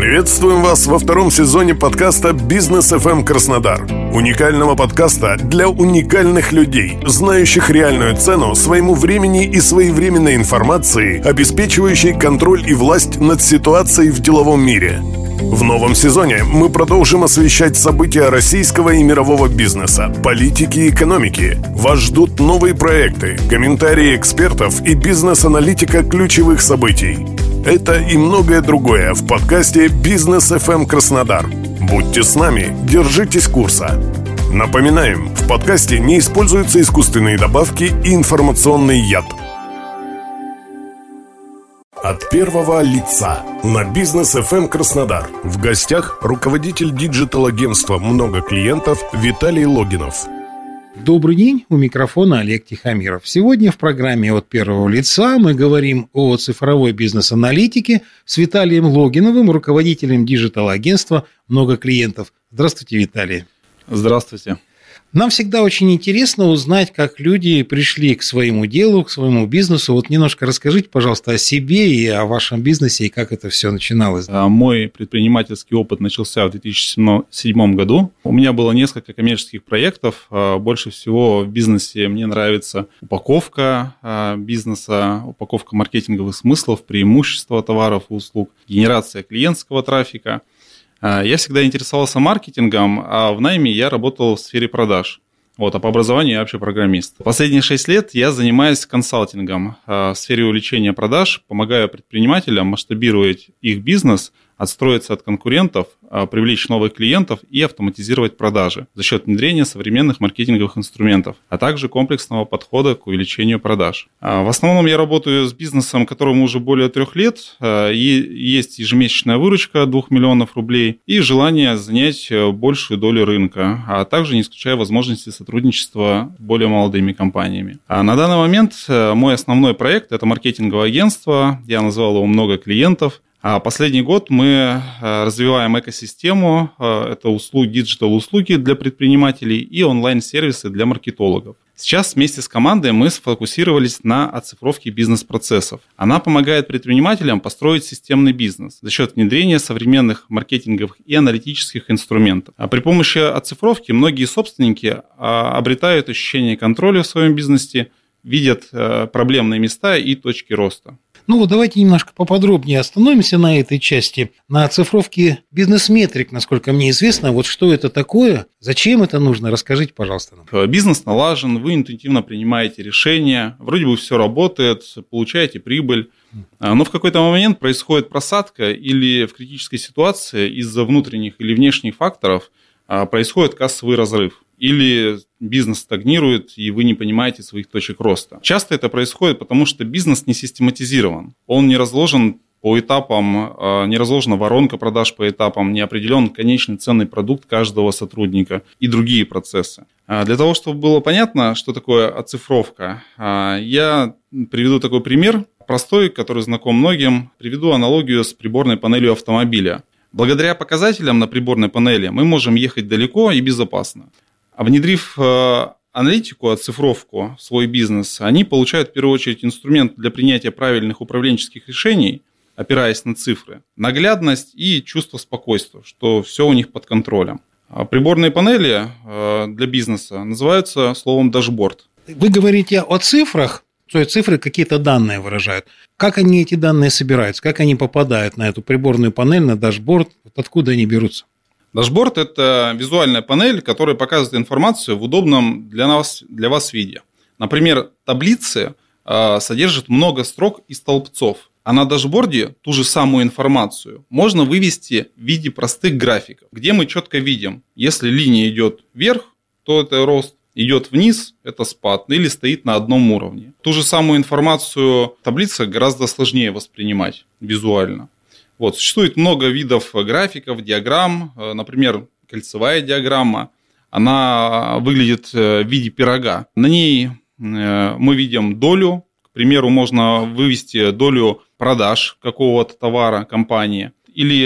Приветствуем вас во втором сезоне подкаста «Бизнес FM Краснодар». Уникального подкаста для уникальных людей, знающих реальную цену своему времени и своевременной информации, обеспечивающей контроль и власть над ситуацией в деловом мире. В новом сезоне мы продолжим освещать события российского и мирового бизнеса, политики и экономики. Вас ждут новые проекты, комментарии экспертов и бизнес-аналитика ключевых событий. Это и многое другое в подкасте «Бизнес FM Краснодар». Будьте с нами, держитесь курса. Напоминаем, в подкасте не используются искусственные добавки и информационный яд. От первого лица на бизнес FM Краснодар. В гостях руководитель digital-агентства «Много клиентов» Виталий Логинов. Добрый день, у микрофона Олег Тихомиров. Сегодня в программе «От первого лица» мы говорим о цифровой бизнес-аналитике с Виталием Логиновым, руководителем digital-агентства «Много клиентов». Здравствуйте, Виталий. Здравствуйте. Нам всегда очень интересно узнать, как люди пришли к своему делу, к своему бизнесу. Вот немножко расскажите, пожалуйста, о себе и о вашем бизнесе, и как это все начиналось. А, мой предпринимательский опыт начался в 2007 году. У меня было несколько коммерческих проектов. А, больше всего в бизнесе мне нравится упаковка а, бизнеса, упаковка маркетинговых смыслов, преимущества товаров и услуг, генерация клиентского трафика – я всегда интересовался маркетингом, а в найме я работал в сфере продаж. Вот, а по образованию я вообще программист. Последние шесть лет я занимаюсь консалтингом а, в сфере увеличения продаж, помогаю предпринимателям масштабировать их бизнес – отстроиться от конкурентов, а, привлечь новых клиентов и автоматизировать продажи за счет внедрения современных маркетинговых инструментов, а также комплексного подхода к увеличению продаж. А, в основном я работаю с бизнесом, которому уже более трех лет, а, и есть ежемесячная выручка 2 миллионов рублей и желание занять э, большую долю рынка, а также не исключая возможности сотрудничества с более молодыми компаниями. А на данный момент э, мой основной проект – это маркетинговое агентство, я назвал его «Много клиентов», последний год мы э, развиваем экосистему, э, это услуги, диджитал-услуги для предпринимателей и онлайн-сервисы для маркетологов. Сейчас вместе с командой мы сфокусировались на оцифровке бизнес-процессов. Она помогает предпринимателям построить системный бизнес за счет внедрения современных маркетинговых и аналитических инструментов. А при помощи оцифровки многие собственники а, обретают ощущение контроля в своем бизнесе, видят э, проблемные места и точки роста. Ну вот давайте немножко поподробнее остановимся на этой части, на оцифровке бизнес-метрик, насколько мне известно. Вот что это такое, зачем это нужно, расскажите, пожалуйста. Нам. Бизнес налажен, вы интуитивно принимаете решения, вроде бы все работает, получаете прибыль, а, но в какой-то момент происходит просадка или в критической ситуации из-за внутренних или внешних факторов а, происходит кассовый разрыв или бизнес стагнирует, и вы не понимаете своих точек роста. Часто это происходит, потому что бизнес не систематизирован. Он не разложен по этапам, а, не разложена воронка продаж по этапам, не определен конечный ценный продукт каждого сотрудника и другие процессы. А, для того, чтобы было понятно, что такое оцифровка, а, я приведу такой пример, простой, который знаком многим. Приведу аналогию с приборной панелью автомобиля. Благодаря показателям на приборной панели мы можем ехать далеко и безопасно. А внедрив э, аналитику, оцифровку в свой бизнес, они получают в первую очередь инструмент для принятия правильных управленческих решений, опираясь на цифры, наглядность и чувство спокойствия, что все у них под контролем. А приборные панели э, для бизнеса называются словом дашборд. Вы говорите о цифрах, то есть цифры какие-то данные выражают. Как они эти данные собираются, как они попадают на эту приборную панель, на дашборд, откуда они берутся? Дашборд – это визуальная панель, которая показывает информацию в удобном для, нас, для вас виде. Например, таблицы э, содержат много строк и столбцов, а на дашборде ту же самую информацию можно вывести в виде простых графиков, где мы четко видим, если линия идет вверх, то это рост, идет вниз, это спад, или стоит на одном уровне. Ту же самую информацию таблица гораздо сложнее воспринимать визуально. Вот, существует много видов графиков, диаграмм, э, например, кольцевая диаграмма. Она выглядит э, в виде пирога. На ней э, мы видим долю. К примеру, можно вывести долю продаж какого-то товара компании или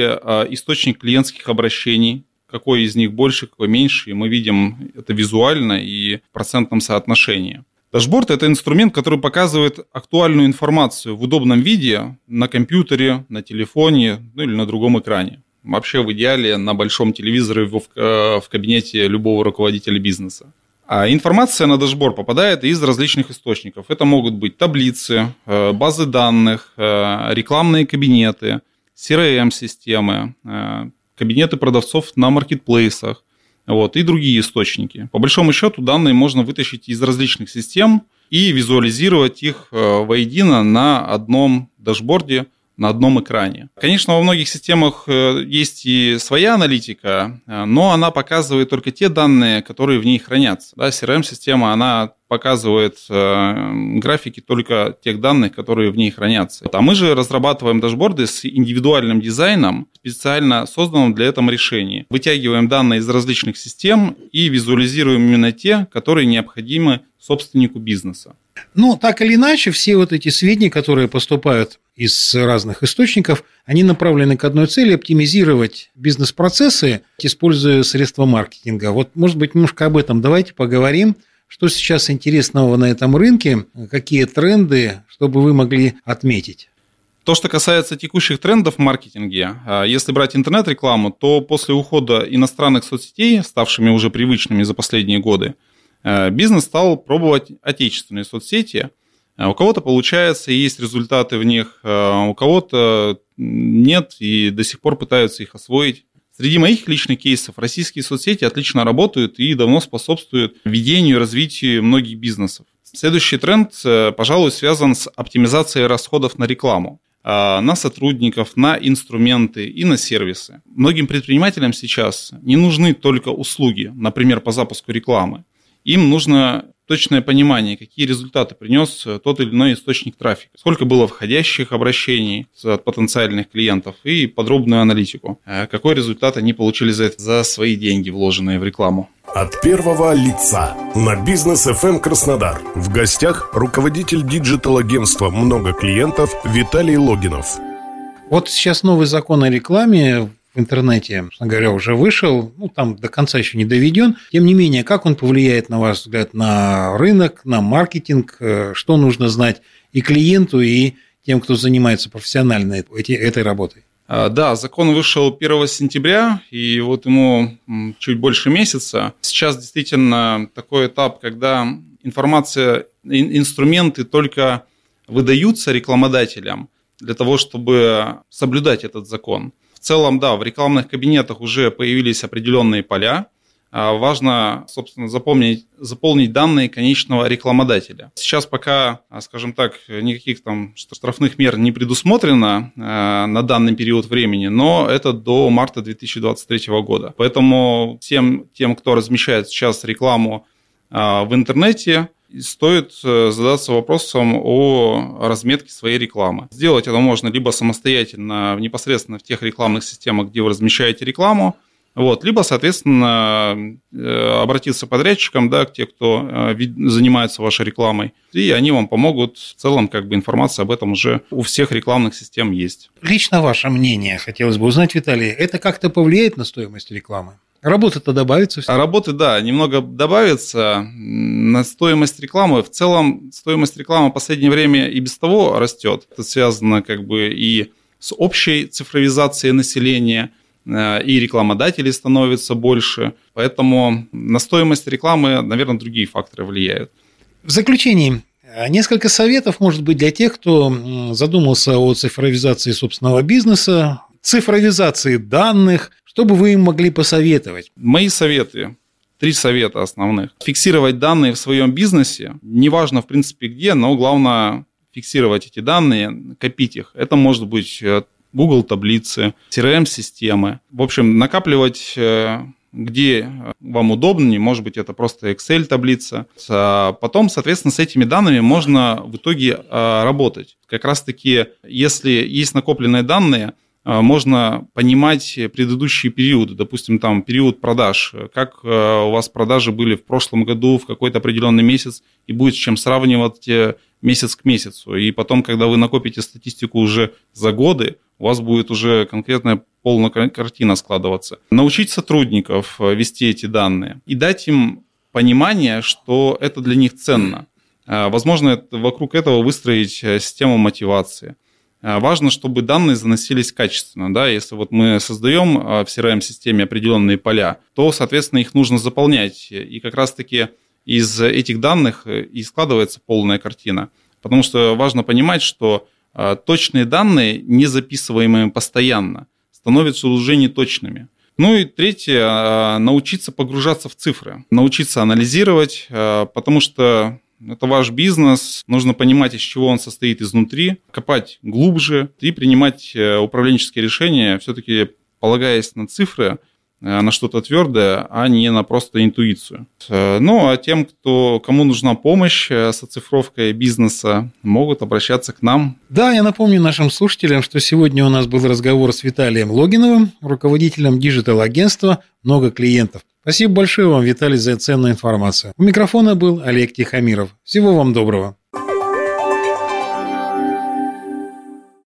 источник клиентских обращений, какой из них больше, какой меньше, и мы видим это визуально и в процентном соотношении. Дашборд – это инструмент, который показывает актуальную информацию в удобном виде на компьютере, на телефоне ну или на другом экране. вообще в идеале на большом телевизоре в, в кабинете любого руководителя бизнеса. А информация на дашборд попадает из различных источников. Это могут быть таблицы, э, базы данных, э, рекламные кабинеты, CRM-системы, э, кабинеты продавцов на маркетплейсах вот, и другие источники. По большому счету данные можно вытащить из различных систем и визуализировать их воедино на одном дашборде на одном экране. Конечно, во многих системах э, есть и своя аналитика, э, но она показывает только те данные, которые в ней хранятся. Да, CRM-система, она показывает э, графики только тех данных, которые в ней хранятся. А мы же разрабатываем дашборды с индивидуальным дизайном, специально созданным для этого решения. Вытягиваем данные из различных систем и визуализируем именно те, которые необходимы собственнику бизнеса. Ну, так или иначе, все вот эти сведения, которые поступают из разных источников, они направлены к одной цели – оптимизировать бизнес-процессы, используя средства маркетинга. Вот, может быть, немножко об этом давайте поговорим. Что сейчас интересного на этом рынке, какие тренды, чтобы вы могли отметить? То, что касается текущих трендов в маркетинге, а, если брать интернет-рекламу, то после ухода иностранных соцсетей, ставшими уже привычными за последние годы, бизнес стал пробовать отечественные соцсети – а у кого-то получается, есть результаты в них, а у кого-то нет, и до сих пор пытаются их освоить. Среди моих личных кейсов российские соцсети отлично работают и давно способствуют ведению и развитию многих бизнесов. Следующий тренд, э, пожалуй, связан с оптимизацией расходов на рекламу на сотрудников, на инструменты и на сервисы. Многим предпринимателям сейчас не нужны только услуги, например, по запуску рекламы. Им нужно точное понимание, какие результаты принес э, тот или иной источник трафика, сколько было входящих обращений от потенциальных клиентов и подробную аналитику, э, какой результат они получили за, это, за свои деньги, вложенные в рекламу. От первого лица на бизнес FM эм Краснодар. В гостях руководитель digital-агентства «Много клиентов» Виталий Логинов. Вот сейчас новый закон о рекламе в интернете, говоря, уже вышел, ну, там до конца еще не доведен. Тем не менее, как он повлияет, на ваш взгляд, на рынок, на маркетинг, э, что нужно знать и клиенту, и тем, кто занимается профессионально этой работой? А, да, закон вышел 1 сентября, и вот ему чуть больше месяца. Сейчас действительно такой этап, когда информация, инструменты только выдаются рекламодателям для того, чтобы соблюдать этот закон целом, да, в рекламных кабинетах уже появились определенные поля. А, важно, собственно, запомнить, заполнить данные конечного рекламодателя. Сейчас пока, а, скажем так, никаких там штрафных мер не предусмотрено а, на данный период времени, но это до марта 2023 года. Поэтому всем тем, кто размещает сейчас рекламу в интернете, стоит э, задаться вопросом о разметке своей рекламы. Сделать это можно либо самостоятельно, непосредственно в тех рекламных системах, где вы размещаете рекламу, вот, либо, соответственно, э, обратиться подрядчикам, да, к тем, кто э, занимается вашей рекламой, и они вам помогут. В целом, как бы информация об этом уже у всех рекламных систем есть. Лично ваше мнение хотелось бы узнать, Виталий, это как-то повлияет на стоимость рекламы? Работа-то добавится все. А работы, да, немного добавится на стоимость рекламы. В целом, стоимость рекламы в последнее время и без того растет. Это связано как бы и с общей цифровизацией населения, э, и рекламодателей становится больше. Поэтому на стоимость рекламы, наверное, другие факторы влияют. В заключении, Несколько советов, может быть, для тех, кто задумался о цифровизации собственного бизнеса, цифровизации данных, что бы вы им могли посоветовать? Мои советы Три совета основных. Фиксировать данные в своем бизнесе, неважно, в принципе, где, но главное фиксировать эти данные, копить их. Это может быть э, Google таблицы, CRM-системы. В общем, накапливать э, где вам удобнее, может быть, это просто Excel таблица. А потом, соответственно, с этими данными можно в итоге э, работать. Как раз-таки, если есть накопленные данные, можно понимать предыдущие периоды, допустим, там период продаж, как э, у вас продажи были в прошлом году в какой-то определенный месяц, и будет с чем сравнивать э, месяц к месяцу. И потом, когда вы накопите статистику уже за годы, у вас будет уже конкретная полная картина складываться. Научить сотрудников э, вести эти данные и дать им понимание, что это для них ценно. Возможно, вокруг этого выстроить систему мотивации. Важно, чтобы данные заносились качественно. Да? Если вот мы создаем в CRM-системе определенные поля, то, соответственно, их нужно заполнять. И как раз-таки из этих данных и складывается полная картина. Потому что важно понимать, что точные данные, не записываемые постоянно, становятся уже неточными. Ну и третье, научиться погружаться в цифры, научиться анализировать, потому что это ваш бизнес, нужно понимать, из чего он состоит изнутри, копать глубже и принимать э, управленческие решения, все-таки полагаясь на цифры, Э, на что-то твердое, а не на просто интуицию. Э, ну, а тем, кто, кому нужна помощь с оцифровкой бизнеса, могут обращаться к нам. Да, я напомню нашим слушателям, что сегодня у нас был разговор с Виталием Логиновым, руководителем digital-агентства «Много клиентов». Спасибо большое вам, Виталий, за ценную информацию. У микрофона был Олег Тихомиров. Всего вам доброго.